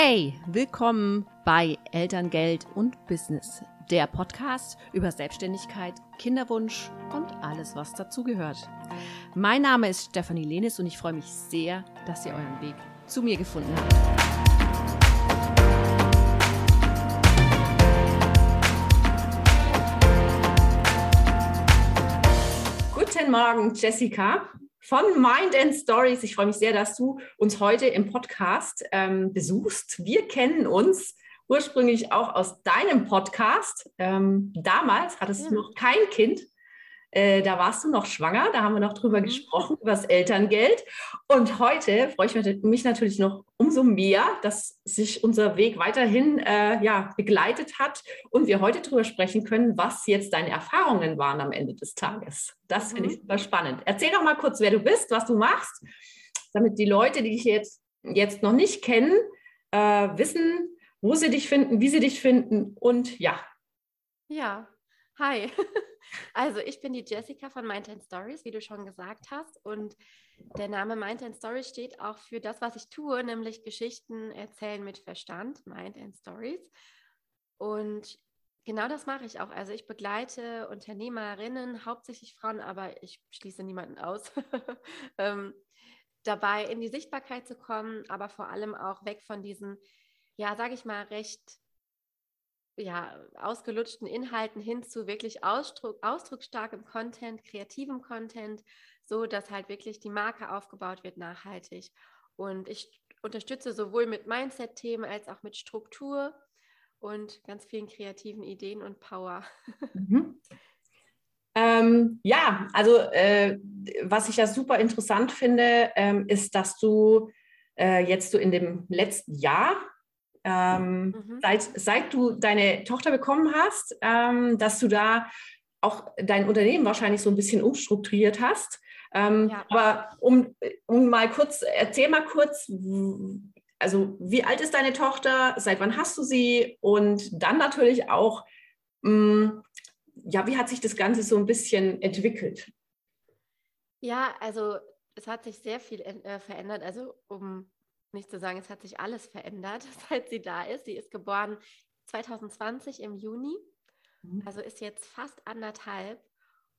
Hey, willkommen bei Elterngeld und Business, der Podcast über Selbstständigkeit, Kinderwunsch und alles, was dazugehört. Mein Name ist Stefanie Lenis und ich freue mich sehr, dass ihr euren Weg zu mir gefunden habt. Guten Morgen, Jessica von Mind and Stories. Ich freue mich sehr, dass du uns heute im Podcast ähm, besuchst. Wir kennen uns ursprünglich auch aus deinem Podcast. Ähm, damals hattest ja. du noch kein Kind. Äh, da warst du noch schwanger, da haben wir noch drüber mhm. gesprochen, über das Elterngeld. Und heute freue ich mich natürlich noch umso mehr, dass sich unser Weg weiterhin äh, ja, begleitet hat und wir heute darüber sprechen können, was jetzt deine Erfahrungen waren am Ende des Tages. Das mhm. finde ich super spannend. Erzähl doch mal kurz, wer du bist, was du machst, damit die Leute, die dich jetzt, jetzt noch nicht kennen, äh, wissen, wo sie dich finden, wie sie dich finden und ja. Ja, hi. Also ich bin die Jessica von Mind Stories, wie du schon gesagt hast. Und der Name Mind Stories steht auch für das, was ich tue, nämlich Geschichten erzählen mit Verstand, Mind Stories. Und genau das mache ich auch. Also ich begleite Unternehmerinnen, hauptsächlich Frauen, aber ich schließe niemanden aus, ähm, dabei in die Sichtbarkeit zu kommen, aber vor allem auch weg von diesen, ja, sage ich mal, recht ja, ausgelutschten Inhalten hin zu wirklich Ausdruck, ausdrucksstarkem Content, kreativem Content, so dass halt wirklich die Marke aufgebaut wird nachhaltig. Und ich unterstütze sowohl mit Mindset-Themen als auch mit Struktur und ganz vielen kreativen Ideen und Power. Mhm. Ähm, ja, also äh, was ich ja super interessant finde, ähm, ist, dass du äh, jetzt so in dem letzten Jahr ähm, mhm. seit, seit du deine Tochter bekommen hast, ähm, dass du da auch dein Unternehmen wahrscheinlich so ein bisschen umstrukturiert hast. Ähm, ja. Aber um, um mal kurz, erzähl mal kurz, also wie alt ist deine Tochter, seit wann hast du sie und dann natürlich auch, mh, mm, ja, wie hat sich das Ganze so ein bisschen entwickelt? Ja, also es hat sich sehr viel äh, verändert. Also um nicht zu sagen, es hat sich alles verändert, seit sie da ist. Sie ist geboren 2020 im Juni, mhm. also ist jetzt fast anderthalb.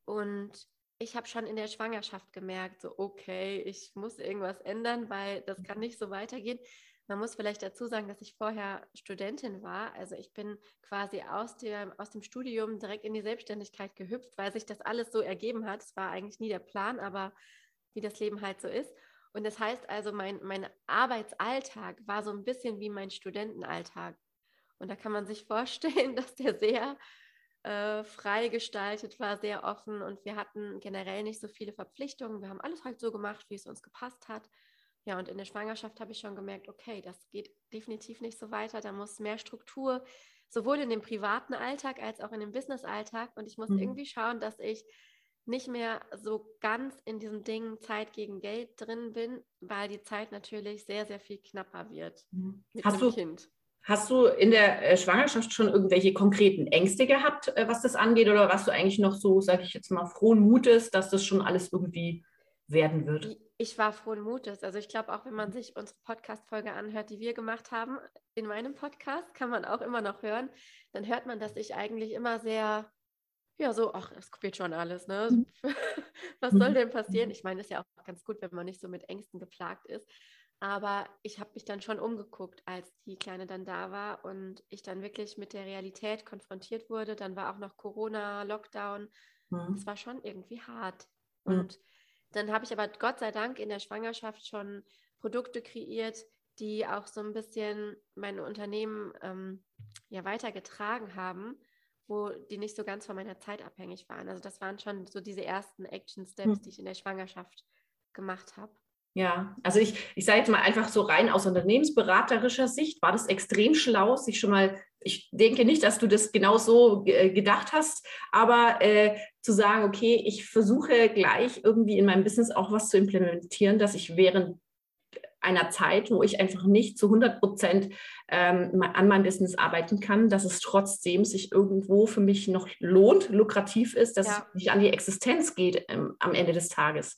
Und ich habe schon in der Schwangerschaft gemerkt, so, okay, ich muss irgendwas ändern, weil das kann nicht so weitergehen. Man muss vielleicht dazu sagen, dass ich vorher Studentin war. Also ich bin quasi aus dem, aus dem Studium direkt in die Selbstständigkeit gehüpft, weil sich das alles so ergeben hat. Es war eigentlich nie der Plan, aber wie das Leben halt so ist. Und das heißt also, mein, mein Arbeitsalltag war so ein bisschen wie mein Studentenalltag. Und da kann man sich vorstellen, dass der sehr äh, frei gestaltet war, sehr offen und wir hatten generell nicht so viele Verpflichtungen. Wir haben alles halt so gemacht, wie es uns gepasst hat. Ja, und in der Schwangerschaft habe ich schon gemerkt, okay, das geht definitiv nicht so weiter. Da muss mehr Struktur, sowohl in dem privaten Alltag als auch in dem Business-Alltag. Und ich muss mhm. irgendwie schauen, dass ich nicht mehr so ganz in diesem Ding Zeit gegen Geld drin bin, weil die Zeit natürlich sehr, sehr viel knapper wird mhm. mit hast dem du, Kind. Hast du in der äh, Schwangerschaft schon irgendwelche konkreten Ängste gehabt, äh, was das angeht, oder warst du eigentlich noch so, sage ich jetzt mal, frohen Mutes, dass das schon alles irgendwie werden wird? Ich war frohen Mutes. Also ich glaube, auch wenn man sich unsere Podcast-Folge anhört, die wir gemacht haben, in meinem Podcast, kann man auch immer noch hören, dann hört man, dass ich eigentlich immer sehr ja, so, ach, es wird schon alles, ne? Mhm. Was soll mhm. denn passieren? Ich meine, ist ja auch ganz gut, wenn man nicht so mit Ängsten geplagt ist. Aber ich habe mich dann schon umgeguckt, als die Kleine dann da war und ich dann wirklich mit der Realität konfrontiert wurde. Dann war auch noch Corona, Lockdown. Mhm. Es war schon irgendwie hart. Mhm. Und dann habe ich aber Gott sei Dank in der Schwangerschaft schon Produkte kreiert, die auch so ein bisschen mein Unternehmen ähm, ja weitergetragen haben wo die nicht so ganz von meiner Zeit abhängig waren. Also das waren schon so diese ersten Action Steps, hm. die ich in der Schwangerschaft gemacht habe. Ja, also ich, ich sage jetzt mal einfach so rein aus unternehmensberaterischer Sicht, war das extrem schlau, sich schon mal, ich denke nicht, dass du das genau so gedacht hast, aber äh, zu sagen, okay, ich versuche gleich irgendwie in meinem Business auch was zu implementieren, dass ich während einer Zeit, wo ich einfach nicht zu 100 Prozent ähm, an meinem Business arbeiten kann, dass es trotzdem sich irgendwo für mich noch lohnt, lukrativ ist, dass ja. es nicht an die Existenz geht ähm, am Ende des Tages.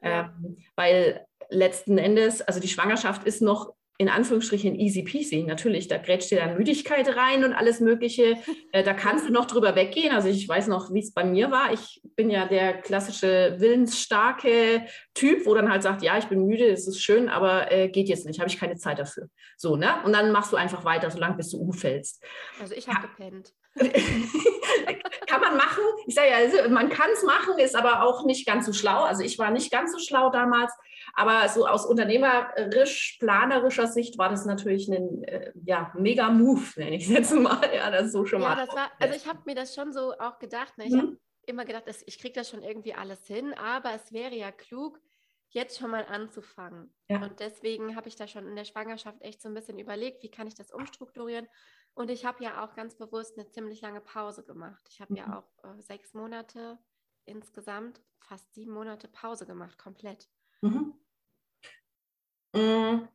Ja. Ähm, weil letzten Endes, also die Schwangerschaft ist noch in Anführungsstrichen easy peasy. Natürlich, da grätscht dir dann Müdigkeit rein und alles Mögliche. Äh, da kannst du noch drüber weggehen. Also ich weiß noch, wie es bei mir war. Ich bin ja der klassische willensstarke Typ, wo dann halt sagt, ja, ich bin müde, es ist schön, aber äh, geht jetzt nicht, habe ich keine Zeit dafür. So, ne? Und dann machst du einfach weiter, solange bis du umfällst. Also ich habe ja. gepennt. kann man machen. Ich sage ja, also man kann es machen, ist aber auch nicht ganz so schlau. Also ich war nicht ganz so schlau damals, aber so aus unternehmerisch, planerischer Sicht war das natürlich ein äh, ja, mega Move, nenne ich es jetzt mal. Ja, das so schon ja, mal. Das war, also ich habe mir das schon so auch gedacht. Ne? Ich mhm. habe immer gedacht, ich kriege das schon irgendwie alles hin, aber es wäre ja klug, jetzt schon mal anzufangen. Ja. Und deswegen habe ich da schon in der Schwangerschaft echt so ein bisschen überlegt, wie kann ich das umstrukturieren. Und ich habe ja auch ganz bewusst eine ziemlich lange Pause gemacht. Ich habe mhm. ja auch äh, sechs Monate insgesamt, fast sieben Monate Pause gemacht, komplett. Mhm. Mm,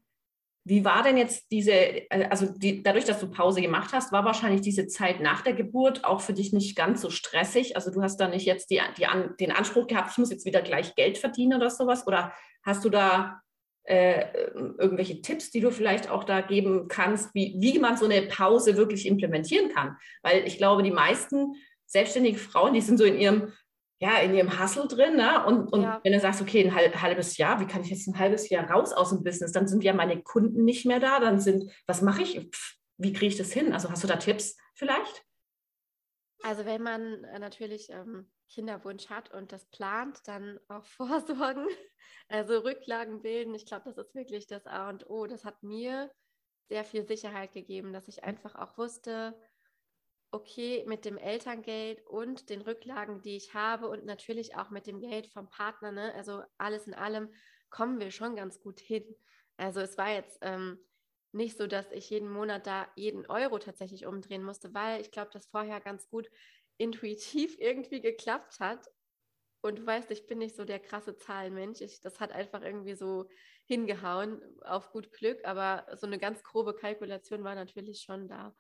wie war denn jetzt diese, äh, also die, dadurch, dass du Pause gemacht hast, war wahrscheinlich diese Zeit nach der Geburt auch für dich nicht ganz so stressig? Also du hast da nicht jetzt die, die, den Anspruch gehabt, ich muss jetzt wieder gleich Geld verdienen oder sowas? Oder hast du da äh, irgendwelche Tipps, die du vielleicht auch da geben kannst, wie, wie man so eine Pause wirklich implementieren kann? Weil ich glaube, die meisten selbstständigen Frauen, die sind so in ihrem ja, in ihrem Hustle drin. Ne? Und, und ja. wenn du sagst, okay, ein halbes Jahr, wie kann ich jetzt ein halbes Jahr raus aus dem Business? Dann sind ja meine Kunden nicht mehr da. Dann sind, was mache ich? Pff, wie kriege ich das hin? Also hast du da Tipps vielleicht? Also wenn man äh, natürlich ähm, Kinderwunsch hat und das plant, dann auch vorsorgen. Also Rücklagen bilden. Ich glaube, das ist wirklich das A und O. Das hat mir sehr viel Sicherheit gegeben, dass ich einfach auch wusste, okay, mit dem Elterngeld und den Rücklagen, die ich habe und natürlich auch mit dem Geld vom Partner, ne? also alles in allem, kommen wir schon ganz gut hin. Also es war jetzt ähm, nicht so, dass ich jeden Monat da jeden Euro tatsächlich umdrehen musste, weil ich glaube, das vorher ganz gut intuitiv irgendwie geklappt hat. Und du weißt, ich bin nicht so der krasse Zahlenmensch. Ich, das hat einfach irgendwie so hingehauen auf gut Glück, aber so eine ganz grobe Kalkulation war natürlich schon da.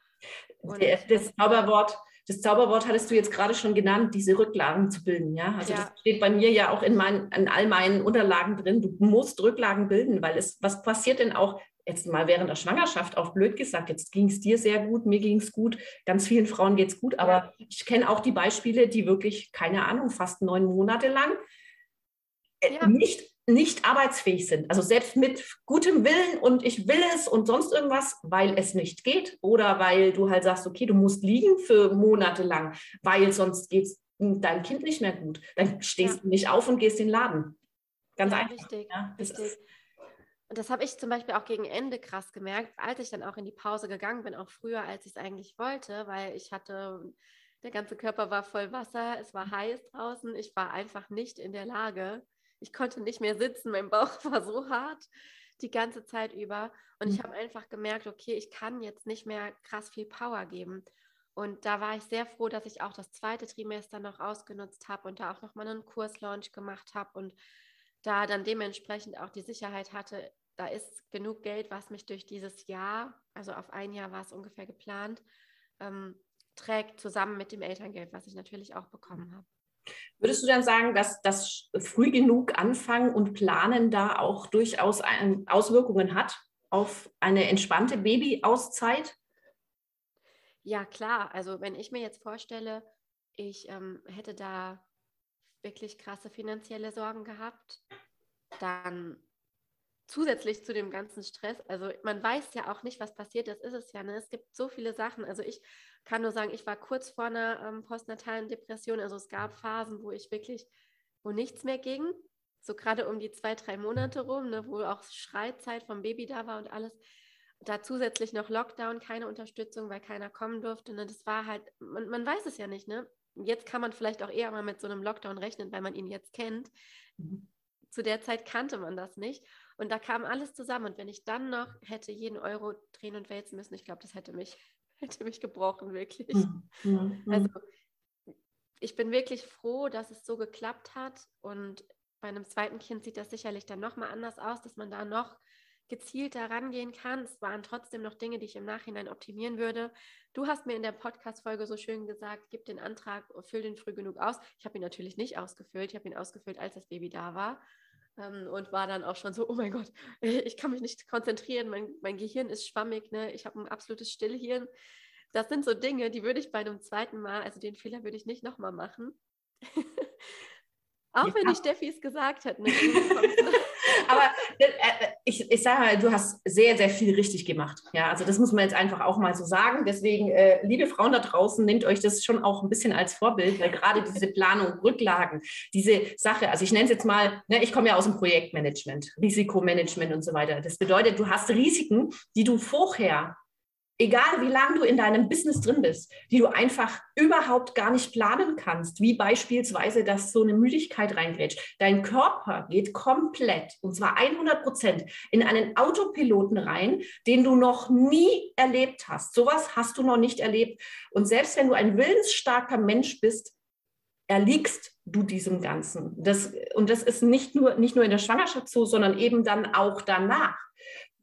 Der, das Zauberwort, das Zauberwort hattest du jetzt gerade schon genannt, diese Rücklagen zu bilden. Ja, also ja. das steht bei mir ja auch in, mein, in all meinen Unterlagen drin. Du musst Rücklagen bilden, weil es, was passiert denn auch jetzt mal während der Schwangerschaft, auch blöd gesagt, jetzt ging es dir sehr gut, mir ging es gut, ganz vielen Frauen geht es gut, aber ich kenne auch die Beispiele, die wirklich, keine Ahnung, fast neun Monate lang äh, ja. nicht nicht arbeitsfähig sind. Also selbst mit gutem Willen und ich will es und sonst irgendwas, weil es nicht geht oder weil du halt sagst, okay, du musst liegen für Monate lang, weil sonst geht es deinem Kind nicht mehr gut. Dann stehst ja. du nicht auf und gehst in den Laden. Ganz ja, einfach. Richtig, ja, richtig. Und das habe ich zum Beispiel auch gegen Ende krass gemerkt, als ich dann auch in die Pause gegangen bin, auch früher, als ich es eigentlich wollte, weil ich hatte, der ganze Körper war voll Wasser, es war heiß draußen, ich war einfach nicht in der Lage, ich konnte nicht mehr sitzen, mein Bauch war so hart die ganze Zeit über. Und ich mhm. habe einfach gemerkt, okay, ich kann jetzt nicht mehr krass viel Power geben. Und da war ich sehr froh, dass ich auch das zweite Trimester noch ausgenutzt habe und da auch nochmal einen Kurslaunch gemacht habe und da dann dementsprechend auch die Sicherheit hatte, da ist genug Geld, was mich durch dieses Jahr, also auf ein Jahr war es ungefähr geplant, ähm, trägt, zusammen mit dem Elterngeld, was ich natürlich auch bekommen habe. Würdest du dann sagen, dass das früh genug anfangen und planen da auch durchaus Auswirkungen hat auf eine entspannte Babyauszeit? Ja, klar. Also wenn ich mir jetzt vorstelle, ich ähm, hätte da wirklich krasse finanzielle Sorgen gehabt, dann zusätzlich zu dem ganzen Stress, also man weiß ja auch nicht, was passiert, das ist es ja. Ne? Es gibt so viele Sachen. Also ich kann nur sagen, ich war kurz vor einer ähm, postnatalen Depression. Also es gab Phasen, wo ich wirklich, wo nichts mehr ging. So gerade um die zwei, drei Monate rum, ne, wo auch Schreizeit vom Baby da war und alles. Da zusätzlich noch Lockdown, keine Unterstützung, weil keiner kommen durfte. Ne? Das war halt, man, man weiß es ja nicht, ne? Jetzt kann man vielleicht auch eher mal mit so einem Lockdown rechnen, weil man ihn jetzt kennt. Mhm. Zu der Zeit kannte man das nicht. Und da kam alles zusammen. Und wenn ich dann noch hätte jeden Euro drehen und wälzen müssen, ich glaube, das hätte mich hätte mich gebrochen, wirklich. Mhm. Mhm. Also ich bin wirklich froh, dass es so geklappt hat. Und bei einem zweiten Kind sieht das sicherlich dann nochmal anders aus, dass man da noch gezielter rangehen kann. Es waren trotzdem noch Dinge, die ich im Nachhinein optimieren würde. Du hast mir in der Podcast-Folge so schön gesagt, gib den Antrag, füll den früh genug aus. Ich habe ihn natürlich nicht ausgefüllt. Ich habe ihn ausgefüllt, als das Baby da war. Ähm, und war dann auch schon so, oh mein Gott, ich kann mich nicht konzentrieren, mein, mein Gehirn ist schwammig, ne? ich habe ein absolutes Stillhirn. Das sind so Dinge, die würde ich bei einem zweiten Mal, also den Fehler würde ich nicht nochmal machen. Auch wenn die Steffi es gesagt hat. Ne? Aber äh, äh, ich, ich sage mal, du hast sehr, sehr viel richtig gemacht. Ja, also das muss man jetzt einfach auch mal so sagen. Deswegen, äh, liebe Frauen da draußen, nehmt euch das schon auch ein bisschen als Vorbild, weil gerade diese Planung, Rücklagen, diese Sache, also ich nenne es jetzt mal, ne, ich komme ja aus dem Projektmanagement, Risikomanagement und so weiter. Das bedeutet, du hast Risiken, die du vorher egal wie lange du in deinem Business drin bist, die du einfach überhaupt gar nicht planen kannst, wie beispielsweise, dass so eine Müdigkeit reingrätscht. Dein Körper geht komplett, und zwar 100 Prozent, in einen Autopiloten rein, den du noch nie erlebt hast. Sowas hast du noch nicht erlebt. Und selbst wenn du ein willensstarker Mensch bist, erliegst du diesem Ganzen. Das, und das ist nicht nur, nicht nur in der Schwangerschaft so, sondern eben dann auch danach.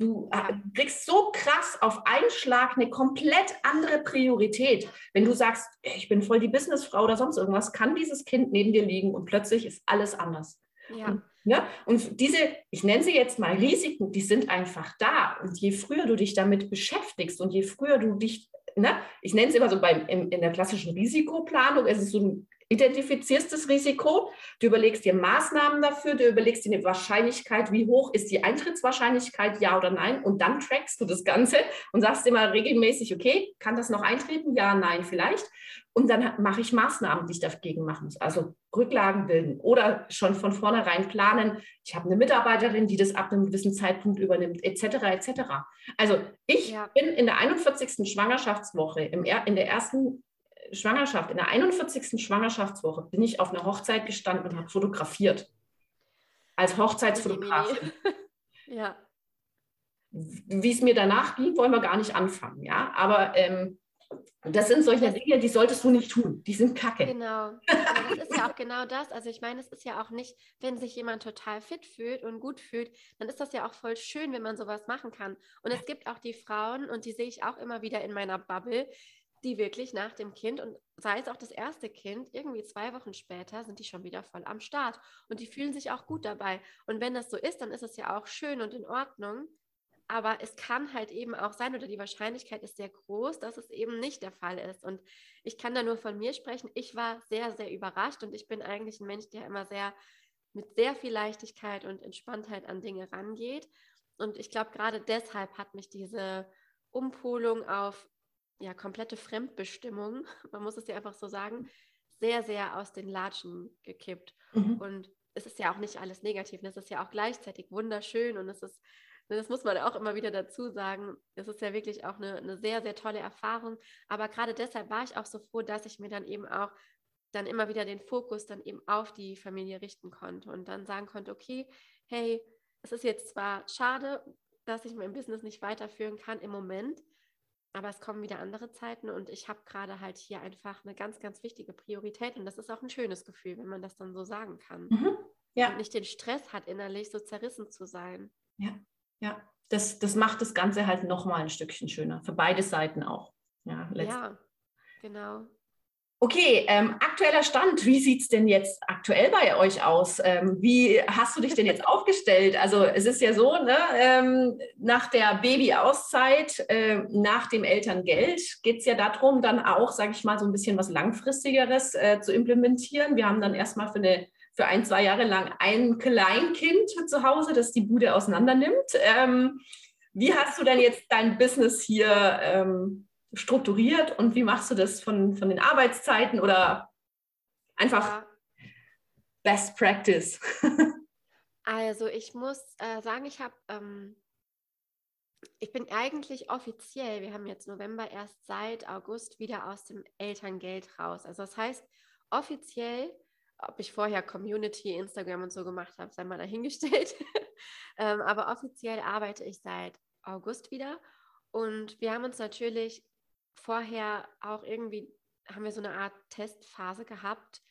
Du äh, kriegst so krass auf einen Schlag eine komplett andere Priorität. Wenn du sagst, ich bin voll die Businessfrau oder sonst irgendwas, kann dieses Kind neben dir liegen und plötzlich ist alles anders. Ja. Und, ja, und diese, ich nenne sie jetzt mal Risiken, die sind einfach da. Und je früher du dich damit beschäftigst und je früher du dich, ne, ich nenne es immer so beim, in, in der klassischen Risikoplanung, es ist so ein identifizierst das Risiko, du überlegst dir Maßnahmen dafür, du überlegst dir eine Wahrscheinlichkeit, wie hoch ist die Eintrittswahrscheinlichkeit, ja oder nein, und dann trackst du das Ganze und sagst immer regelmäßig, okay, kann das noch eintreten? Ja, nein, vielleicht. Und dann mache ich Maßnahmen, die ich dagegen machen muss. Also Rücklagen bilden oder schon von vornherein planen. Ich habe eine Mitarbeiterin, die das ab einem gewissen Zeitpunkt übernimmt, etc. etc. Also ich ja. bin in der 41. Schwangerschaftswoche, im, in der ersten Schwangerschaft, in der 41. Schwangerschaftswoche bin ich auf einer Hochzeit gestanden und habe fotografiert. Als Hochzeitsfotografin. ja. Wie es mir danach ging, wollen wir gar nicht anfangen, ja. Aber ähm, das sind solche Dinge, die solltest du nicht tun. Die sind kacke. Genau. Aber das ist ja auch genau das. Also ich meine, es ist ja auch nicht, wenn sich jemand total fit fühlt und gut fühlt, dann ist das ja auch voll schön, wenn man sowas machen kann. Und es gibt auch die Frauen, und die sehe ich auch immer wieder in meiner Bubble, die wirklich nach dem Kind und sei es auch das erste Kind, irgendwie zwei Wochen später sind die schon wieder voll am Start und die fühlen sich auch gut dabei. Und wenn das so ist, dann ist es ja auch schön und in Ordnung. Aber es kann halt eben auch sein, oder die Wahrscheinlichkeit ist sehr groß, dass es eben nicht der Fall ist. Und ich kann da nur von mir sprechen. Ich war sehr, sehr überrascht und ich bin eigentlich ein Mensch, der immer sehr mit sehr viel Leichtigkeit und Entspanntheit an Dinge rangeht. Und ich glaube, gerade deshalb hat mich diese Umpolung auf ja, komplette Fremdbestimmung, man muss es ja einfach so sagen, sehr, sehr aus den Latschen gekippt. Mhm. Und es ist ja auch nicht alles negativ, es ist ja auch gleichzeitig wunderschön und es ist, ne, das muss man auch immer wieder dazu sagen, es ist ja wirklich auch eine, eine sehr, sehr tolle Erfahrung. Aber gerade deshalb war ich auch so froh, dass ich mir dann eben auch dann immer wieder den Fokus dann eben auf die Familie richten konnte und dann sagen konnte, okay, hey, es ist jetzt zwar schade, dass ich mein Business nicht weiterführen kann im Moment, aber es kommen wieder andere Zeiten und ich habe gerade halt hier einfach eine ganz, ganz wichtige Priorität und das ist auch ein schönes Gefühl, wenn man das dann so sagen kann. Mhm. Ja. Und nicht den Stress hat, innerlich so zerrissen zu sein. Ja, ja. Das, das macht das Ganze halt nochmal ein Stückchen schöner. Für beide Seiten auch. Ja, ja genau. Okay, ähm, aktueller Stand, wie sieht es denn jetzt aktuell bei euch aus? Ähm, wie hast du dich denn jetzt aufgestellt? Also es ist ja so, ne, ähm, nach der Babyauszeit, äh, nach dem Elterngeld geht es ja darum, dann auch, sage ich mal, so ein bisschen was Langfristigeres äh, zu implementieren. Wir haben dann erstmal für, eine, für ein, zwei Jahre lang ein Kleinkind zu Hause, das die Bude auseinander nimmt. Ähm, wie hast du denn jetzt dein Business hier ähm, strukturiert und wie machst du das von, von den Arbeitszeiten oder einfach ja. Best Practice? also ich muss äh, sagen, ich habe, ähm, ich bin eigentlich offiziell, wir haben jetzt November erst seit August wieder aus dem Elterngeld raus. Also das heißt, offiziell, ob ich vorher Community, Instagram und so gemacht habe, sei mal dahingestellt. ähm, aber offiziell arbeite ich seit August wieder. Und wir haben uns natürlich vorher auch irgendwie, haben wir so eine Art Testphase gehabt,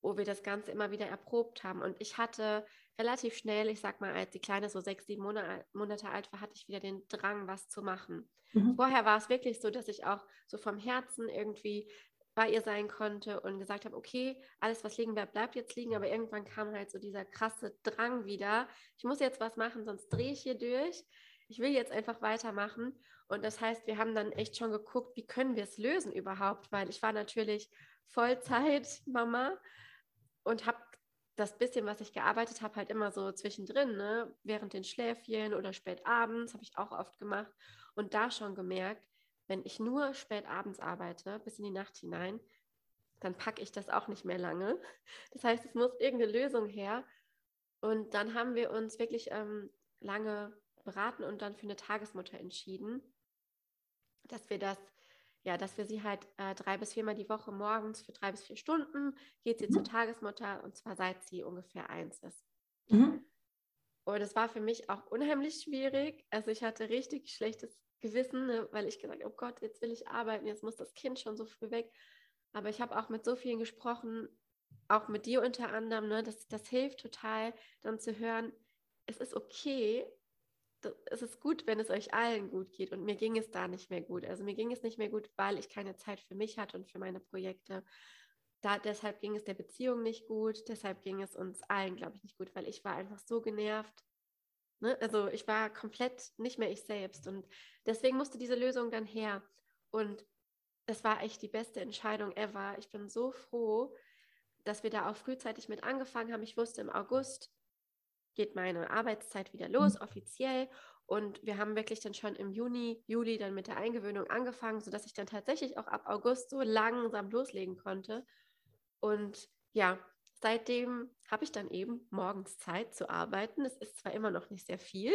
wo wir das Ganze immer wieder erprobt haben. Und ich hatte relativ schnell, ich sag mal, als die Kleine so sechs, sieben Monate, alt war, hatte ich wieder den Drang, was zu machen. Mhm. Vorher war es wirklich so, dass ich auch so vom Herzen irgendwie bei ihr sein konnte und gesagt habe, okay, alles, was liegen bleibt, bleibt jetzt liegen. Aber irgendwann kam halt so dieser krasse Drang wieder. Ich muss jetzt was machen, sonst drehe ich hier durch. Ich will jetzt einfach weitermachen. Und das heißt, wir haben dann echt schon geguckt, wie können wir es lösen überhaupt, weil ich war natürlich Vollzeit-Mama und habe das bisschen, was ich gearbeitet habe, halt immer so zwischendrin, ne? während den Schläfchen oder spät abends, habe ich auch oft gemacht und da schon gemerkt, wenn ich nur spät abends arbeite, bis in die Nacht hinein, dann packe ich das auch nicht mehr lange. Das heißt, es muss irgendeine Lösung her. Und dann haben wir uns wirklich ähm, lange beraten und dann für eine Tagesmutter entschieden, dass wir das, ja, dass wir sie halt äh, drei bis viermal die Woche morgens für drei bis vier Stunden geht sie mhm. zur Tagesmutter und zwar seit sie ungefähr eins ist. Mhm. Und es war für mich auch unheimlich schwierig. Also ich hatte richtig schlechtes Gewissen, ne, weil ich gesagt habe, oh Gott, jetzt will ich arbeiten, jetzt muss das Kind schon so früh weg. Aber ich habe auch mit so vielen gesprochen, auch mit dir unter anderem, ne, das, das hilft total, dann zu hören, es ist okay, es ist gut, wenn es euch allen gut geht. Und mir ging es da nicht mehr gut. Also mir ging es nicht mehr gut, weil ich keine Zeit für mich hatte und für meine Projekte. Da, deshalb ging es der Beziehung nicht gut, deshalb ging es uns allen, glaube ich, nicht gut, weil ich war einfach so genervt Ne? Also ich war komplett nicht mehr ich selbst und deswegen musste diese Lösung dann her. Und das war echt die beste Entscheidung ever. Ich bin so froh, dass wir da auch frühzeitig mit angefangen haben. Ich wusste, im August geht meine Arbeitszeit wieder los, mhm. offiziell. Und wir haben wirklich dann schon im Juni, Juli dann mit der Eingewöhnung angefangen, sodass ich dann tatsächlich auch ab August so langsam loslegen konnte. Und ja, seitdem habe ich dann eben morgens Zeit zu arbeiten. Es ist zwar immer noch nicht sehr viel,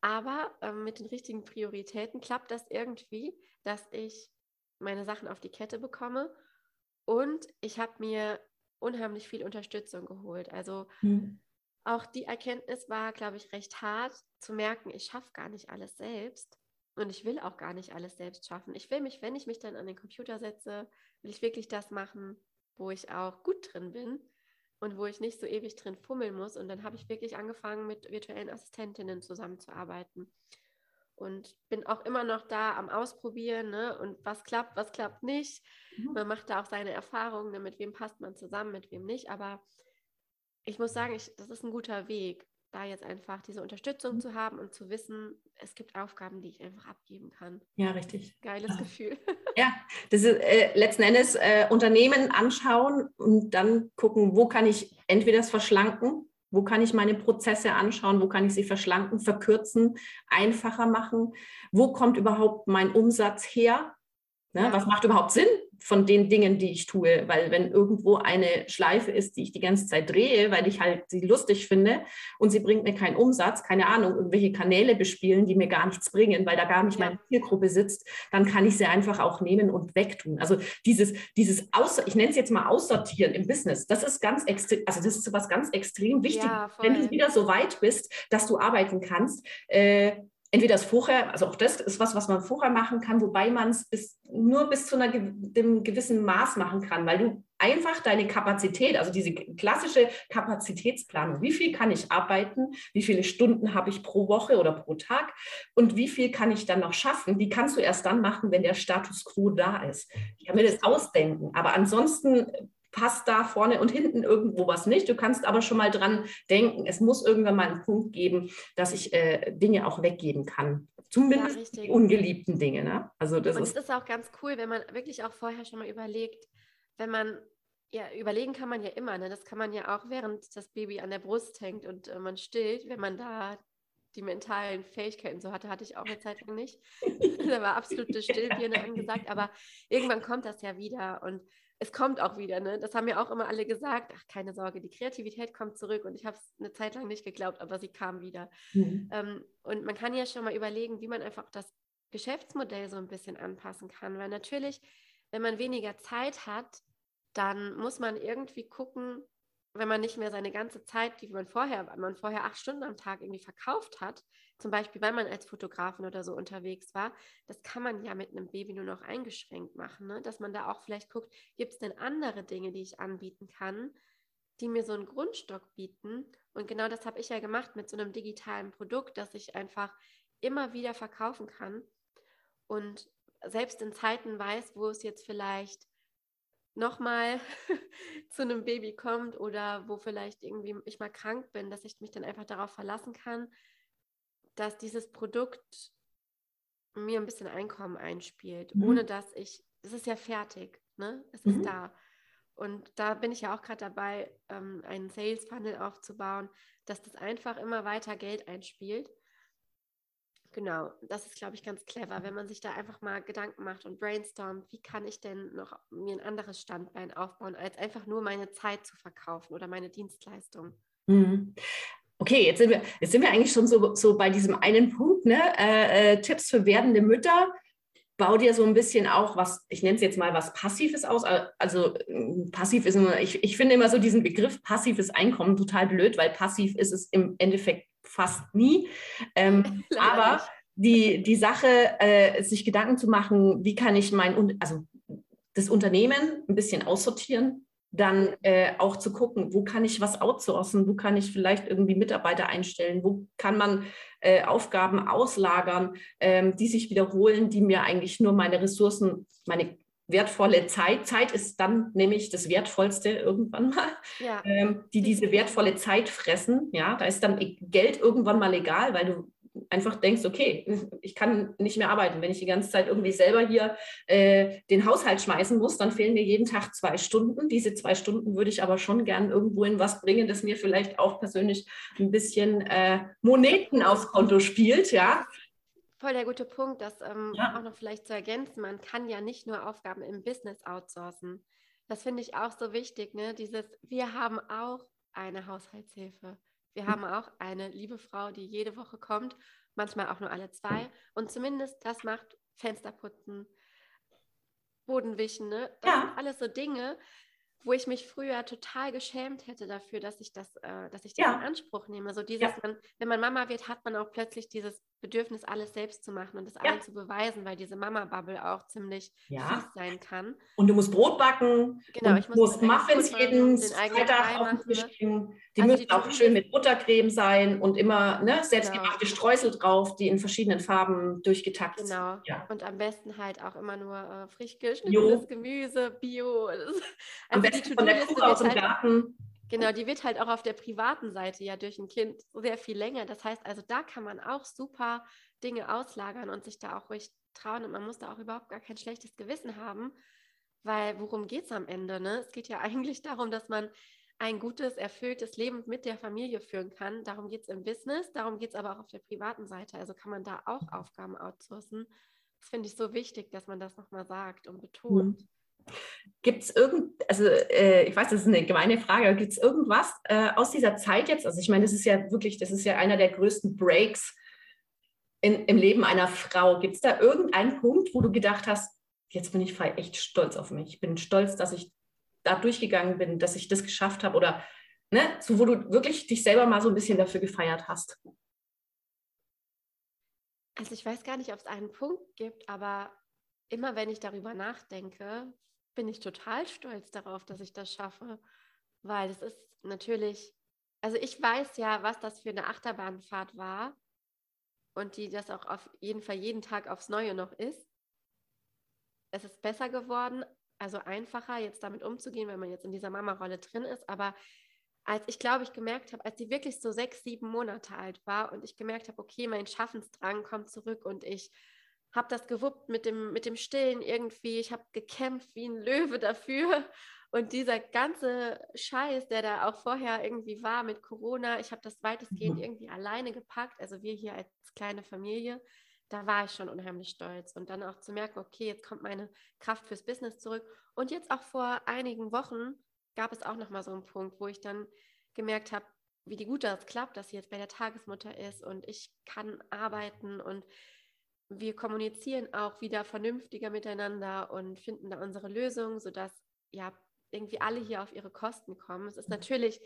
aber äh, mit den richtigen Prioritäten klappt das irgendwie, dass ich meine Sachen auf die Kette bekomme. Und ich habe mir unheimlich viel Unterstützung geholt. Also mhm. Auch die Erkenntnis war, glaube ich, recht hart zu merken, ich schaffe gar nicht alles selbst. Und ich will auch gar nicht alles selbst schaffen. Ich will mich, wenn ich mich dann an den Computer setze, will ich wirklich das machen, wo ich auch gut drin bin und wo ich nicht so ewig drin fummeln muss. Und dann habe ich wirklich angefangen, mit virtuellen Assistentinnen zusammenzuarbeiten. Und bin auch immer noch da am Ausprobieren ne? und was klappt, was klappt nicht. Mhm. Man macht da auch seine Erfahrungen, ne? mit wem passt man zusammen, mit wem nicht. Aber ich muss sagen, ich, das ist ein guter Weg da jetzt einfach diese Unterstützung zu haben und zu wissen, es gibt Aufgaben, die ich einfach abgeben kann. Ja, richtig. Geiles ja. Gefühl. Ja, das ist äh, letzten Endes äh, Unternehmen anschauen und dann gucken, wo kann ich entweder das verschlanken, wo kann ich meine Prozesse anschauen, wo kann ich sie verschlanken, verkürzen, einfacher machen, wo kommt überhaupt mein Umsatz her, Ne? Ja. Was macht überhaupt Sinn von den Dingen, die ich tue? Weil wenn irgendwo eine Schleife ist, die ich die ganze Zeit drehe, weil ich halt sie lustig finde und sie bringt mir keinen Umsatz, keine Ahnung, irgendwelche Kanäle bespielen, die mir gar nichts bringen, weil da gar nicht ja. meine Zielgruppe sitzt, dann kann ich sie einfach auch nehmen und wegtun. Also dieses, dieses Außer, ich nenne es jetzt mal Aussortieren im Business, das ist ganz extrem, also das ist was ganz extrem wichtig, ja, wenn du wieder so weit bist, dass du arbeiten kannst. Äh, entweder das vorher, also auch das ist was, was man vorher machen kann, wobei man es bis, nur bis zu einem gewissen Maß machen kann, weil du einfach deine Kapazität, also diese klassische Kapazitätsplanung, wie viel kann ich arbeiten, wie viele Stunden habe ich pro Woche oder pro Tag und wie viel kann ich dann noch schaffen, die kannst du erst dann machen, wenn der Status quo da ist. Ich kann mir das ausdenken, aber ansonsten passt da vorne und hinten irgendwo was nicht. Du kannst aber schon mal dran denken, es muss irgendwann mal einen Punkt geben, dass ich äh, Dinge auch weggeben kann. Zumindest ja, die ungeliebten Dinge. Ne? Also das und ist, es ist auch ganz cool, wenn man wirklich auch vorher schon mal überlegt, wenn man ja, überlegen kann man ja immer, ne? Das kann man ja auch, während das Baby an der Brust hängt und äh, man stillt, wenn man da die mentalen Fähigkeiten so hatte, hatte ich auch eine Zeit lang nicht. da war absolute Stillbirne angesagt, aber irgendwann kommt das ja wieder und es kommt auch wieder, ne? Das haben ja auch immer alle gesagt. Ach, keine Sorge, die Kreativität kommt zurück. Und ich habe es eine Zeit lang nicht geglaubt, aber sie kam wieder. Mhm. Ähm, und man kann ja schon mal überlegen, wie man einfach das Geschäftsmodell so ein bisschen anpassen kann. Weil natürlich, wenn man weniger Zeit hat, dann muss man irgendwie gucken, wenn man nicht mehr seine ganze Zeit, die man vorher, weil man vorher acht Stunden am Tag irgendwie verkauft hat, zum Beispiel, weil man als Fotografin oder so unterwegs war, das kann man ja mit einem Baby nur noch eingeschränkt machen, ne? dass man da auch vielleicht guckt, gibt es denn andere Dinge, die ich anbieten kann, die mir so einen Grundstock bieten. Und genau das habe ich ja gemacht mit so einem digitalen Produkt, das ich einfach immer wieder verkaufen kann und selbst in Zeiten weiß, wo es jetzt vielleicht nochmal zu einem Baby kommt oder wo vielleicht irgendwie ich mal krank bin, dass ich mich dann einfach darauf verlassen kann, dass dieses Produkt mir ein bisschen Einkommen einspielt, mhm. ohne dass ich, es ist ja fertig, ne? Es mhm. ist da. Und da bin ich ja auch gerade dabei, ähm, einen Sales Funnel aufzubauen, dass das einfach immer weiter Geld einspielt. Genau, das ist, glaube ich, ganz clever, wenn man sich da einfach mal Gedanken macht und brainstormt, wie kann ich denn noch mir ein anderes Standbein aufbauen, als einfach nur meine Zeit zu verkaufen oder meine Dienstleistung. Mhm. Okay, jetzt sind wir, jetzt sind wir eigentlich schon so, so bei diesem einen Punkt, ne? Äh, äh, Tipps für werdende Mütter. Bau dir so ein bisschen auch was, ich nenne es jetzt mal was Passives aus. Also äh, passiv ist immer, ich, ich finde immer so diesen Begriff passives Einkommen total blöd, weil passiv ist es im Endeffekt fast nie. Ähm, aber die, die Sache, äh, sich Gedanken zu machen, wie kann ich mein, also das Unternehmen ein bisschen aussortieren, dann äh, auch zu gucken, wo kann ich was outsourcen, wo kann ich vielleicht irgendwie Mitarbeiter einstellen, wo kann man äh, Aufgaben auslagern, ähm, die sich wiederholen, die mir eigentlich nur meine Ressourcen, meine wertvolle Zeit, Zeit ist dann nämlich das Wertvollste irgendwann mal, ja. ähm, die diese wertvolle Zeit fressen. Ja, da ist dann Geld irgendwann mal egal, weil du einfach denkst, okay, ich kann nicht mehr arbeiten. Wenn ich die ganze Zeit irgendwie selber hier äh, den Haushalt schmeißen muss, dann fehlen mir jeden Tag zwei Stunden. Diese zwei Stunden würde ich aber schon gern irgendwo in was bringen, das mir vielleicht auch persönlich ein bisschen äh, Moneten aufs Konto spielt, ja. Voll der gute Punkt, das ähm, ja. auch noch vielleicht zu ergänzen. Man kann ja nicht nur Aufgaben im Business outsourcen. Das finde ich auch so wichtig, ne? Dieses, wir haben auch eine Haushaltshilfe. Wir haben auch eine liebe Frau, die jede Woche kommt, manchmal auch nur alle zwei. Und zumindest das macht Fensterputzen, Bodenwischen. Ne? Das ja. sind alles so Dinge, wo ich mich früher total geschämt hätte dafür, dass ich das, äh, dass ich das ja. in Anspruch nehme. So dieses, ja. man, wenn man Mama wird, hat man auch plötzlich dieses Bedürfnis, alles selbst zu machen und das ja. allen zu beweisen, weil diese Mama-Bubble auch ziemlich ja. fies sein kann. Und du musst Brot backen. Genau, ich muss musst Muffins jeden Freitag auf den Tisch bringen. Die also müssen die auch schön mit Buttercreme sein und immer ne, selbstgemachte genau. Streusel drauf, die in verschiedenen Farben durchgetaktet sind. Genau. Ja. Und am besten halt auch immer nur äh, frisch geschnittenes Gemüse, Bio. Also am besten von der Kuh aus dem halt, Garten. Genau, die wird halt auch auf der privaten Seite ja durch ein Kind sehr viel länger. Das heißt also, da kann man auch super Dinge auslagern und sich da auch ruhig trauen und man muss da auch überhaupt gar kein schlechtes Gewissen haben, weil worum geht es am Ende? Ne? Es geht ja eigentlich darum, dass man ein gutes, erfülltes Leben mit der Familie führen kann. Darum geht es im Business, darum geht es aber auch auf der privaten Seite. Also kann man da auch Aufgaben outsourcen. Das finde ich so wichtig, dass man das nochmal sagt und betont. Mhm. Gibt es irgend, also äh, ich weiß, das ist eine gemeine Frage, aber gibt es irgendwas äh, aus dieser Zeit jetzt? Also ich meine, das ist ja wirklich, das ist ja einer der größten Breaks in, im Leben einer Frau. Gibt es da irgendeinen Punkt, wo du gedacht hast, jetzt bin ich echt stolz auf mich. Ich bin stolz, dass ich da durchgegangen bin, dass ich das geschafft habe oder ne, so, wo du wirklich dich selber mal so ein bisschen dafür gefeiert hast? Also ich weiß gar nicht, ob es einen Punkt gibt, aber immer wenn ich darüber nachdenke, bin ich total stolz darauf, dass ich das schaffe, weil es ist natürlich, also ich weiß ja, was das für eine Achterbahnfahrt war und die das auch auf jeden Fall jeden Tag aufs Neue noch ist. Es ist besser geworden, also einfacher jetzt damit umzugehen, wenn man jetzt in dieser Mama-Rolle drin ist, aber als ich glaube ich gemerkt habe, als sie wirklich so sechs, sieben Monate alt war und ich gemerkt habe, okay, mein Schaffensdrang kommt zurück und ich habe das gewuppt mit dem, mit dem Stillen irgendwie. Ich habe gekämpft wie ein Löwe dafür. Und dieser ganze Scheiß, der da auch vorher irgendwie war mit Corona, ich habe das weitestgehend mhm. irgendwie alleine gepackt. Also wir hier als kleine Familie, da war ich schon unheimlich stolz. Und dann auch zu merken, okay, jetzt kommt meine Kraft fürs Business zurück. Und jetzt auch vor einigen Wochen gab es auch nochmal so einen Punkt, wo ich dann gemerkt habe, wie die gut das klappt, dass sie jetzt bei der Tagesmutter ist und ich kann arbeiten und wir kommunizieren auch wieder vernünftiger miteinander und finden da unsere Lösung, sodass ja irgendwie alle hier auf ihre Kosten kommen. Es ist mhm. natürlich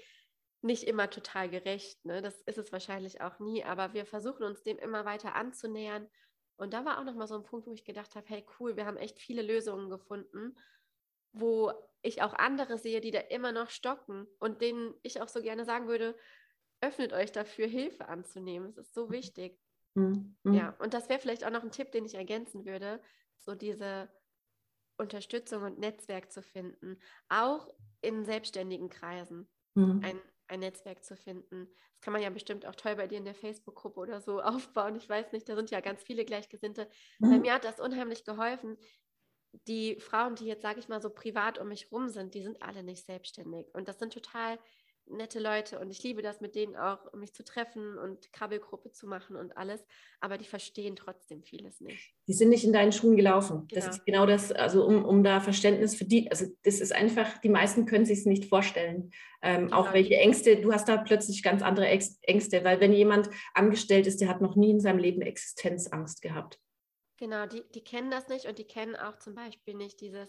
nicht immer total gerecht, ne? das ist es wahrscheinlich auch nie, aber wir versuchen uns dem immer weiter anzunähern. Und da war auch nochmal so ein Punkt, wo ich gedacht habe, hey cool, wir haben echt viele Lösungen gefunden, wo ich auch andere sehe, die da immer noch stocken und denen ich auch so gerne sagen würde, öffnet euch dafür, Hilfe anzunehmen. Es ist so mhm. wichtig. Mhm. Ja, und das wäre vielleicht auch noch ein Tipp, den ich ergänzen würde. So diese Unterstützung und Netzwerk zu finden, auch in selbstständigen Kreisen. Mhm. Ein, ein Netzwerk zu finden. Das kann man ja bestimmt auch toll bei dir in der Facebook-Gruppe oder so aufbauen. Ich weiß nicht, da sind ja ganz viele Gleichgesinnte. Mhm. Bei mir hat das unheimlich geholfen. Die Frauen, die jetzt, sage ich mal, so privat um mich rum sind, die sind alle nicht selbstständig. Und das sind total nette Leute und ich liebe das, mit denen auch mich zu treffen und Krabbelgruppe zu machen und alles, aber die verstehen trotzdem vieles nicht. Die sind nicht in deinen Schuhen gelaufen. Genau. Das ist genau das, also um, um da Verständnis für die, also das ist einfach, die meisten können sich es nicht vorstellen. Ähm, genau. Auch welche Ängste, du hast da plötzlich ganz andere Ängste, weil wenn jemand angestellt ist, der hat noch nie in seinem Leben Existenzangst gehabt. Genau, die, die kennen das nicht und die kennen auch zum Beispiel nicht dieses,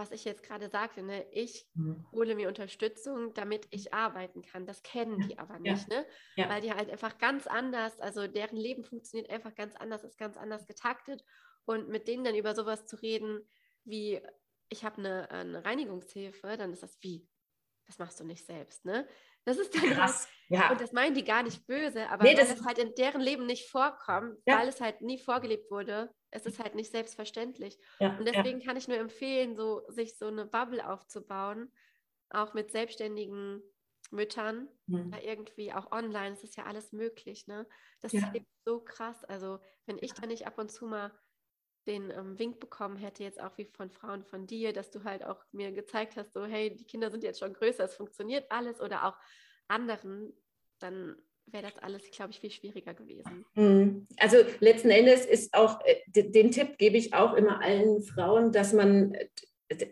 was ich jetzt gerade sagte, ne? ich mhm. hole mir Unterstützung, damit ich arbeiten kann. Das kennen die aber nicht, ja. ne? Ja. weil die halt einfach ganz anders, also deren Leben funktioniert einfach ganz anders, ist ganz anders getaktet. Und mit denen dann über sowas zu reden, wie ich habe eine, eine Reinigungshilfe, dann ist das wie, das machst du nicht selbst, ne? Das ist dann Krass. Halt, ja. und das meinen die gar nicht böse, aber nee, weil es halt in deren Leben nicht vorkommt, ja. weil es halt nie vorgelebt wurde, es ist halt nicht selbstverständlich. Ja, und deswegen kann ich nur empfehlen, so, sich so eine Bubble aufzubauen, auch mit selbstständigen Müttern, mhm. irgendwie auch online, es ist ja alles möglich, ne? Das ist so krass. Also, wenn ich da nicht ab und zu mal den ähm, Wink bekommen hätte, jetzt auch wie von Frauen von dir, dass du halt auch mir gezeigt hast, so, hey, die Kinder sind jetzt schon größer, es funktioniert alles oder auch anderen, dann wäre das alles, glaube ich, viel schwieriger gewesen. Mhm. Also letzten Endes ist auch, äh, den Tipp gebe ich auch immer allen Frauen, dass man, äh,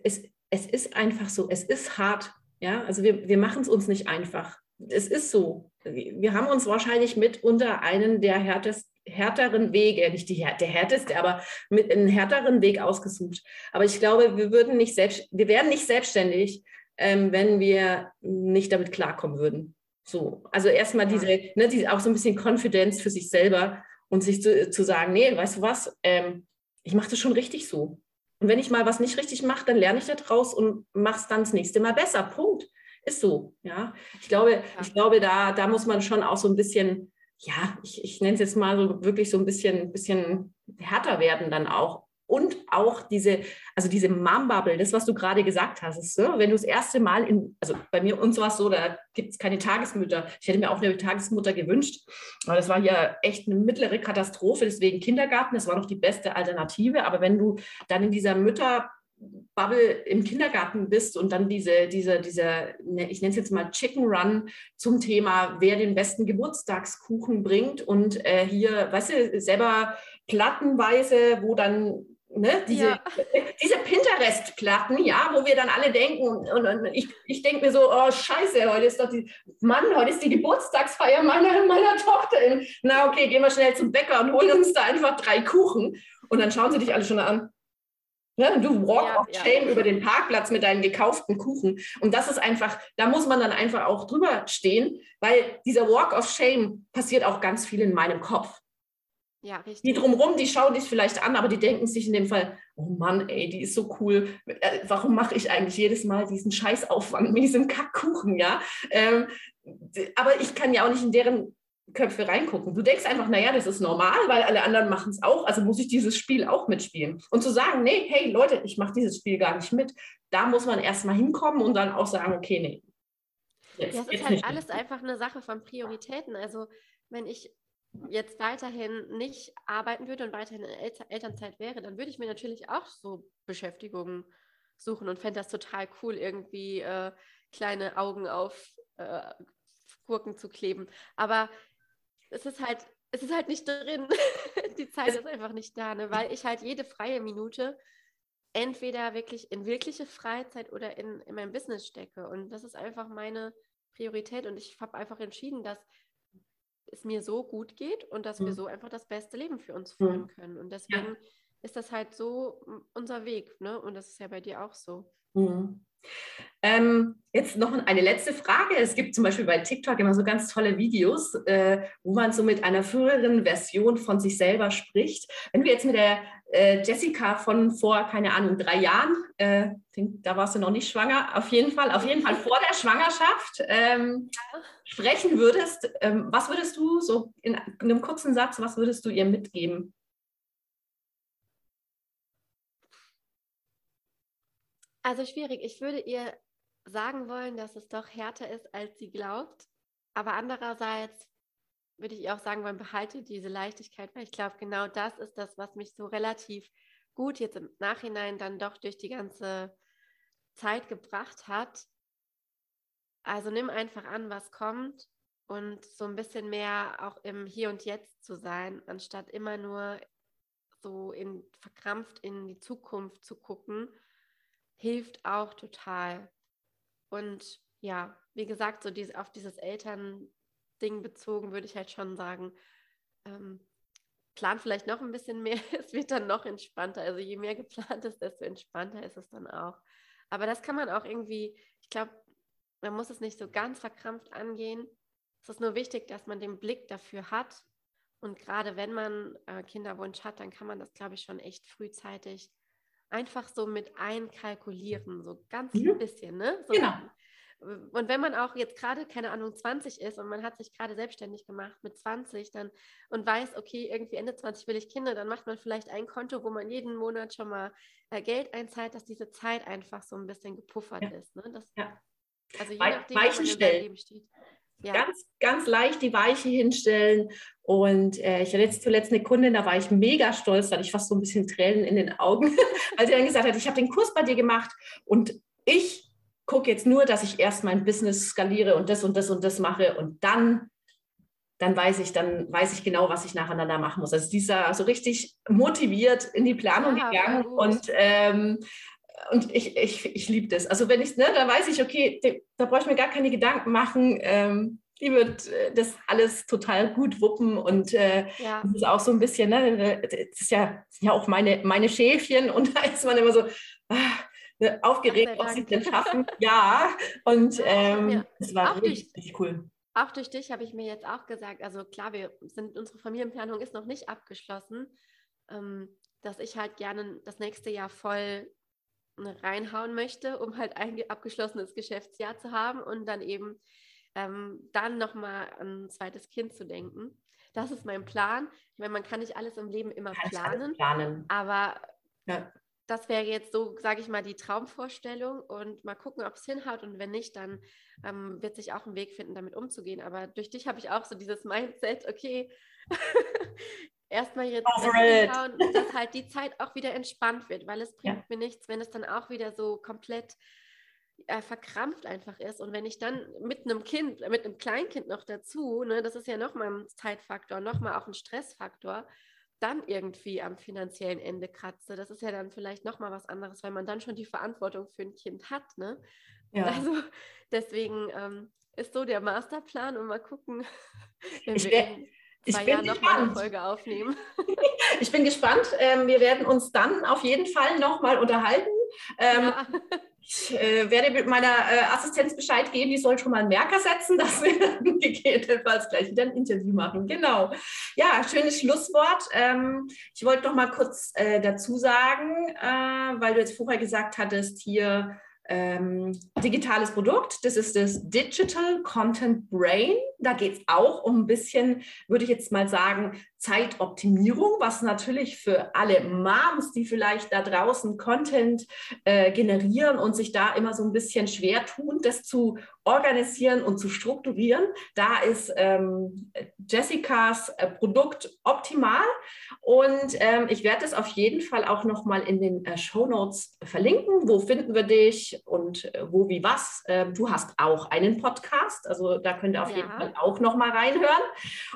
es, es ist einfach so, es ist hart. Ja, also wir, wir machen es uns nicht einfach. Es ist so. Wir haben uns wahrscheinlich mitunter einen der härtest, härteren Wege, nicht die, der härteste, aber mit einem härteren Weg ausgesucht. Aber ich glaube, wir würden nicht selbst, wir wären nicht selbstständig, ähm, wenn wir nicht damit klarkommen würden. So, also erstmal diese, ne, diese, auch so ein bisschen Konfidenz für sich selber und sich zu, zu sagen, nee, weißt du was, ähm, ich mache das schon richtig so. Und wenn ich mal was nicht richtig mache, dann lerne ich da draus und mache es dann das nächste Mal besser. Punkt. Ist so. Ja, ich glaube, ich glaube, da, da muss man schon auch so ein bisschen, ja, ich, ich nenne es jetzt mal so wirklich so ein bisschen, bisschen härter werden dann auch und auch diese, also diese Mom-Bubble, das, was du gerade gesagt hast, ist, so, wenn du das erste Mal in, also bei mir uns war es so, da gibt es keine Tagesmütter. Ich hätte mir auch eine Tagesmutter gewünscht, aber das war hier echt eine mittlere Katastrophe, deswegen Kindergarten, das war noch die beste Alternative. Aber wenn du dann in dieser Mütter Bubble im Kindergarten bist und dann diese, diese, diese, ne, ich nenne es jetzt mal Chicken Run zum Thema, wer den besten Geburtstagskuchen bringt und äh, hier, weißt du, selber plattenweise, wo dann Ne, diese, ja. diese Pinterest-Platten, ja, wo wir dann alle denken, und, und ich, ich denke mir so, oh scheiße, heute ist doch die, Mann, heute ist die Geburtstagsfeier meiner, meiner Tochter. Na okay, gehen wir schnell zum Bäcker und holen uns da einfach drei Kuchen. Und dann schauen sie dich alle schon an. Ja, du walk ja, of shame ja. über den Parkplatz mit deinen gekauften Kuchen. Und das ist einfach, da muss man dann einfach auch drüber stehen, weil dieser Walk of Shame passiert auch ganz viel in meinem Kopf. Ja, richtig. Die drumherum, die schauen dich vielleicht an, aber die denken sich in dem Fall, oh Mann, ey, die ist so cool. Äh, warum mache ich eigentlich jedes Mal diesen Scheißaufwand mit diesem Kackkuchen, ja? Ähm, aber ich kann ja auch nicht in deren Köpfe reingucken. Du denkst einfach, naja, das ist normal, weil alle anderen machen es auch, also muss ich dieses Spiel auch mitspielen. Und zu sagen, nee, hey Leute, ich mache dieses Spiel gar nicht mit, da muss man erstmal hinkommen und dann auch sagen, okay, nee. Jetzt, ja, es ist halt alles einfach eine Sache von Prioritäten. Also wenn ich jetzt weiterhin nicht arbeiten würde und weiterhin in El Elternzeit wäre, dann würde ich mir natürlich auch so Beschäftigungen suchen und fände das total cool, irgendwie äh, kleine Augen auf äh, Gurken zu kleben. Aber es ist halt, es ist halt nicht drin. Die Zeit ist einfach nicht da, ne? weil ich halt jede freie Minute entweder wirklich in wirkliche Freizeit oder in, in mein Business stecke. Und das ist einfach meine Priorität. Und ich habe einfach entschieden, dass es mir so gut geht und dass mhm. wir so einfach das beste Leben für uns führen mhm. können. Und deswegen ja. ist das halt so unser Weg, ne? Und das ist ja bei dir auch so. Mhm. Ähm, jetzt noch eine letzte Frage. Es gibt zum Beispiel bei TikTok immer so ganz tolle Videos, äh, wo man so mit einer früheren Version von sich selber spricht. Wenn wir jetzt mit der äh, Jessica von vor, keine Ahnung, drei Jahren, äh, da warst du noch nicht schwanger, auf jeden Fall, auf jeden Fall vor der Schwangerschaft ähm, sprechen würdest, ähm, was würdest du so in einem kurzen Satz, was würdest du ihr mitgeben? Also schwierig. Ich würde ihr sagen wollen, dass es doch härter ist, als sie glaubt. Aber andererseits würde ich auch sagen wollen, behalte diese Leichtigkeit, weil ich glaube, genau das ist das, was mich so relativ gut jetzt im Nachhinein dann doch durch die ganze Zeit gebracht hat. Also nimm einfach an, was kommt und so ein bisschen mehr auch im Hier und Jetzt zu sein, anstatt immer nur so in, verkrampft in die Zukunft zu gucken, hilft auch total. Und ja, wie gesagt, so diese, auf dieses Elternding bezogen würde ich halt schon sagen, ähm, plan vielleicht noch ein bisschen mehr, es wird dann noch entspannter. Also je mehr geplant ist, desto entspannter ist es dann auch. Aber das kann man auch irgendwie, ich glaube, man muss es nicht so ganz verkrampft angehen. Es ist nur wichtig, dass man den Blick dafür hat. Und gerade wenn man äh, Kinderwunsch hat, dann kann man das, glaube ich, schon echt frühzeitig einfach so mit einkalkulieren, so ganz mhm. ein bisschen. Ne? So genau. Und wenn man auch jetzt gerade, keine Ahnung, 20 ist und man hat sich gerade selbstständig gemacht mit 20 dann und weiß, okay, irgendwie Ende 20 will ich Kinder, dann macht man vielleicht ein Konto, wo man jeden Monat schon mal äh, Geld einzahlt, dass diese Zeit einfach so ein bisschen gepuffert ja. ist. Ne? Das, ja. Also je nachdem, Weichen stellen. Ja. Ganz, ganz leicht die Weiche hinstellen. Und äh, ich hatte jetzt zuletzt eine Kundin, da war ich mega stolz, da hatte ich fast so ein bisschen Tränen in den Augen, weil sie dann gesagt hat, ich habe den Kurs bei dir gemacht und ich gucke jetzt nur, dass ich erst mein Business skaliere und das und das und das mache und dann, dann weiß ich, dann weiß ich genau, was ich nacheinander machen muss. Also dieser so richtig motiviert in die Planung ja, gegangen und ähm, und ich, ich, ich liebe das. Also wenn ich, ne, dann weiß ich, okay, da brauche ich mir gar keine Gedanken machen. Ähm, die wird äh, das alles total gut wuppen und äh, ja. das ist auch so ein bisschen, ne, das ist ja, das sind ja auch meine, meine Schäfchen und da ist man immer so, ah, ne, aufgeregt, ob sie denn schaffen. ja, und ähm, ja. es war auch richtig, durch, cool. Auch durch dich habe ich mir jetzt auch gesagt, also klar, wir sind, unsere Familienplanung ist noch nicht abgeschlossen, ähm, dass ich halt gerne das nächste Jahr voll reinhauen möchte, um halt ein abgeschlossenes Geschäftsjahr zu haben und dann eben ähm, dann nochmal an ein zweites Kind zu denken. Das ist mein Plan. Ich meine, man kann nicht alles im Leben immer planen, planen, aber ja das wäre jetzt so, sage ich mal, die Traumvorstellung und mal gucken, ob es hinhaut und wenn nicht, dann ähm, wird sich auch ein Weg finden, damit umzugehen. Aber durch dich habe ich auch so dieses Mindset, okay, erstmal jetzt schauen, dass halt die Zeit auch wieder entspannt wird, weil es bringt ja. mir nichts, wenn es dann auch wieder so komplett äh, verkrampft einfach ist. Und wenn ich dann mit einem Kind, mit einem Kleinkind noch dazu, ne, das ist ja nochmal ein Zeitfaktor, nochmal auch ein Stressfaktor, dann irgendwie am finanziellen Ende kratze. Das ist ja dann vielleicht nochmal was anderes, weil man dann schon die Verantwortung für ein Kind hat. Ne? Ja. Also deswegen ähm, ist so der Masterplan und mal gucken, wenn ich wir in zwei Jahren nochmal eine Folge aufnehmen. ich bin gespannt. Ähm, wir werden uns dann auf jeden Fall nochmal unterhalten. Ähm, ja. Ich äh, werde mit meiner äh, Assistenz Bescheid geben, die soll schon mal einen Merker setzen, dass wir gegebenenfalls gleich wieder ein Interview machen. Genau. Ja, schönes Schlusswort. Ähm, ich wollte noch mal kurz äh, dazu sagen, äh, weil du jetzt vorher gesagt hattest, hier ähm, digitales Produkt. Das ist das Digital Content Brain. Da geht es auch um ein bisschen, würde ich jetzt mal sagen, Zeitoptimierung, was natürlich für alle Moms, die vielleicht da draußen Content äh, generieren und sich da immer so ein bisschen schwer tun, das zu organisieren und zu strukturieren. Da ist ähm, Jessicas äh, Produkt optimal und ähm, ich werde es auf jeden Fall auch nochmal in den äh, Show Notes verlinken. Wo finden wir dich und äh, wo, wie, was? Ähm, du hast auch einen Podcast, also da könnt ihr auf ja. jeden Fall auch nochmal reinhören.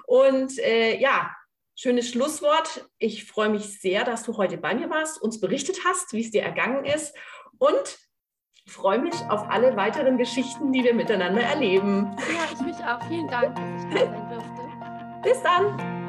Und äh, ja, schönes Schlusswort. Ich freue mich sehr, dass du heute bei mir warst, uns berichtet hast, wie es dir ergangen ist und freue mich auf alle weiteren Geschichten, die wir miteinander erleben. Ja, ich mich auch. Vielen Dank, dass ich da sein durfte. Bis dann.